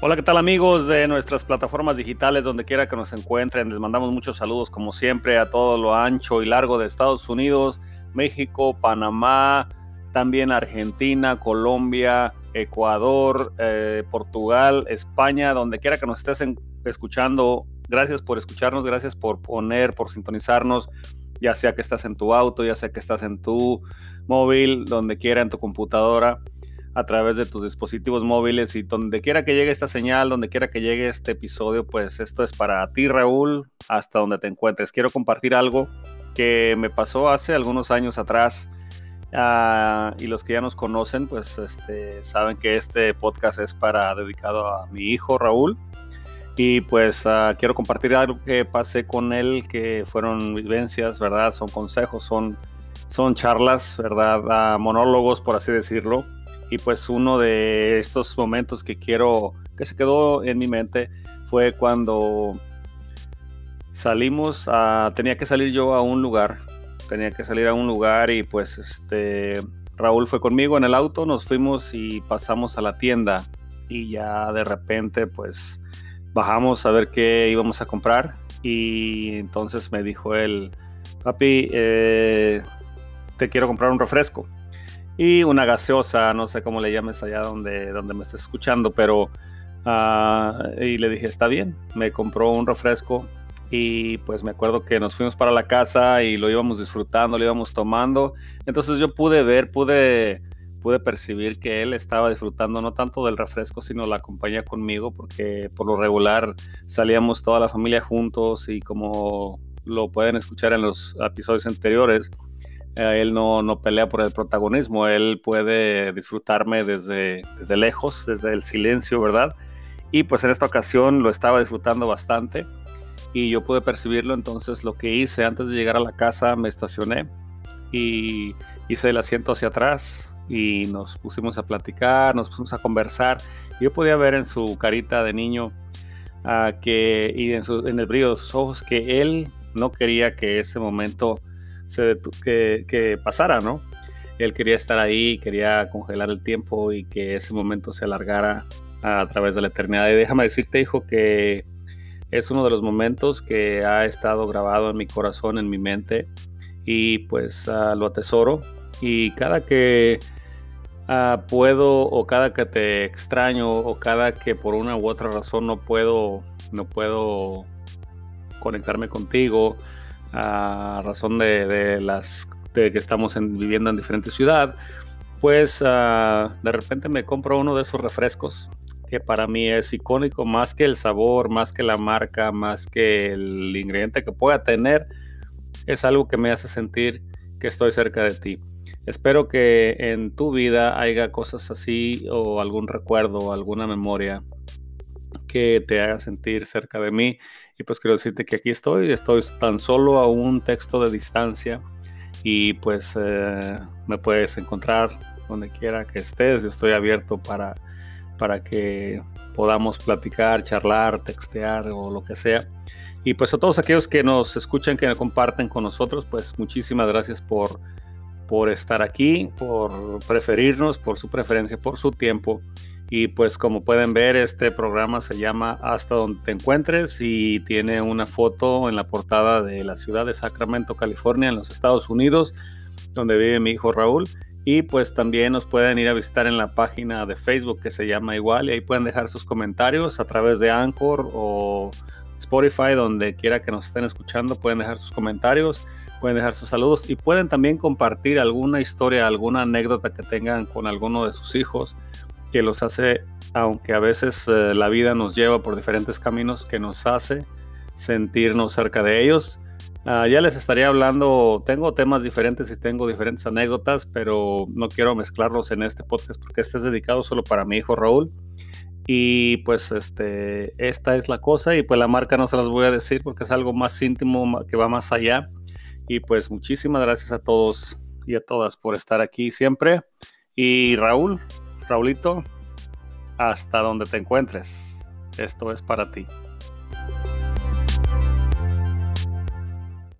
Hola, ¿qué tal amigos de nuestras plataformas digitales, donde quiera que nos encuentren? Les mandamos muchos saludos, como siempre, a todo lo ancho y largo de Estados Unidos, México, Panamá, también Argentina, Colombia, Ecuador, eh, Portugal, España, donde quiera que nos estés escuchando. Gracias por escucharnos, gracias por poner, por sintonizarnos, ya sea que estás en tu auto, ya sea que estás en tu móvil, donde quiera, en tu computadora a través de tus dispositivos móviles y donde quiera que llegue esta señal, donde quiera que llegue este episodio, pues esto es para ti, Raúl, hasta donde te encuentres. Quiero compartir algo que me pasó hace algunos años atrás. Ah, y los que ya nos conocen, pues este, saben que este podcast es para dedicado a mi hijo Raúl. Y pues ah, quiero compartir algo que pasé con él, que fueron vivencias, ¿verdad? Son consejos, son, son charlas, ¿verdad? Ah, monólogos, por así decirlo y pues uno de estos momentos que quiero, que se quedó en mi mente, fue cuando salimos a, tenía que salir yo a un lugar, tenía que salir a un lugar y pues este, Raúl fue conmigo en el auto, nos fuimos y pasamos a la tienda y ya de repente pues bajamos a ver qué íbamos a comprar y entonces me dijo él, papi, eh, te quiero comprar un refresco y una gaseosa, no sé cómo le llames allá donde, donde me estés escuchando, pero ah, y le dije, está bien, me compró un refresco y pues me acuerdo que nos fuimos para la casa y lo íbamos disfrutando, lo íbamos tomando, entonces yo pude ver, pude, pude percibir que él estaba disfrutando no tanto del refresco, sino la compañía conmigo, porque por lo regular salíamos toda la familia juntos y como lo pueden escuchar en los episodios anteriores, él no, no, pelea por el protagonismo, él puede disfrutarme desde, desde lejos, desde el silencio, ¿verdad? Y pues en esta ocasión lo estaba disfrutando bastante y yo pude percibirlo, entonces lo que hice antes de llegar a la casa me estacioné y hice el asiento hacia atrás y nos pusimos a platicar, nos pusimos a conversar. Yo podía ver en su carita de niño uh, que, y en, su, en el brillo de sus ojos que él no quería que ese momento que, que pasara, ¿no? Él quería estar ahí, quería congelar el tiempo y que ese momento se alargara a través de la eternidad. Y déjame decirte, hijo, que es uno de los momentos que ha estado grabado en mi corazón, en mi mente, y pues uh, lo atesoro. Y cada que uh, puedo, o cada que te extraño, o cada que por una u otra razón no puedo, no puedo conectarme contigo, a razón de, las de que estamos viviendo en diferente ciudad, pues ah, de repente me compro uno de esos refrescos que para mí es icónico, más que el sabor, más que la marca, más que el ingrediente que pueda tener, es algo que me hace sentir que estoy cerca de ti. Espero que en tu vida haya cosas así o algún recuerdo, alguna memoria que te haga sentir cerca de mí. Y pues quiero decirte que aquí estoy, estoy tan solo a un texto de distancia y pues eh, me puedes encontrar donde quiera que estés. Yo estoy abierto para, para que podamos platicar, charlar, textear o lo que sea. Y pues a todos aquellos que nos escuchan, que me comparten con nosotros, pues muchísimas gracias por, por estar aquí, por preferirnos, por su preferencia, por su tiempo. Y pues como pueden ver, este programa se llama Hasta donde te encuentres y tiene una foto en la portada de la ciudad de Sacramento, California, en los Estados Unidos, donde vive mi hijo Raúl. Y pues también nos pueden ir a visitar en la página de Facebook que se llama igual y ahí pueden dejar sus comentarios a través de Anchor o Spotify, donde quiera que nos estén escuchando, pueden dejar sus comentarios, pueden dejar sus saludos y pueden también compartir alguna historia, alguna anécdota que tengan con alguno de sus hijos que los hace, aunque a veces eh, la vida nos lleva por diferentes caminos, que nos hace sentirnos cerca de ellos. Ah, ya les estaría hablando, tengo temas diferentes y tengo diferentes anécdotas, pero no quiero mezclarlos en este podcast porque este es dedicado solo para mi hijo Raúl. Y pues este, esta es la cosa y pues la marca no se las voy a decir porque es algo más íntimo que va más allá. Y pues muchísimas gracias a todos y a todas por estar aquí siempre. Y Raúl, Raulito, hasta donde te encuentres. Esto es para ti.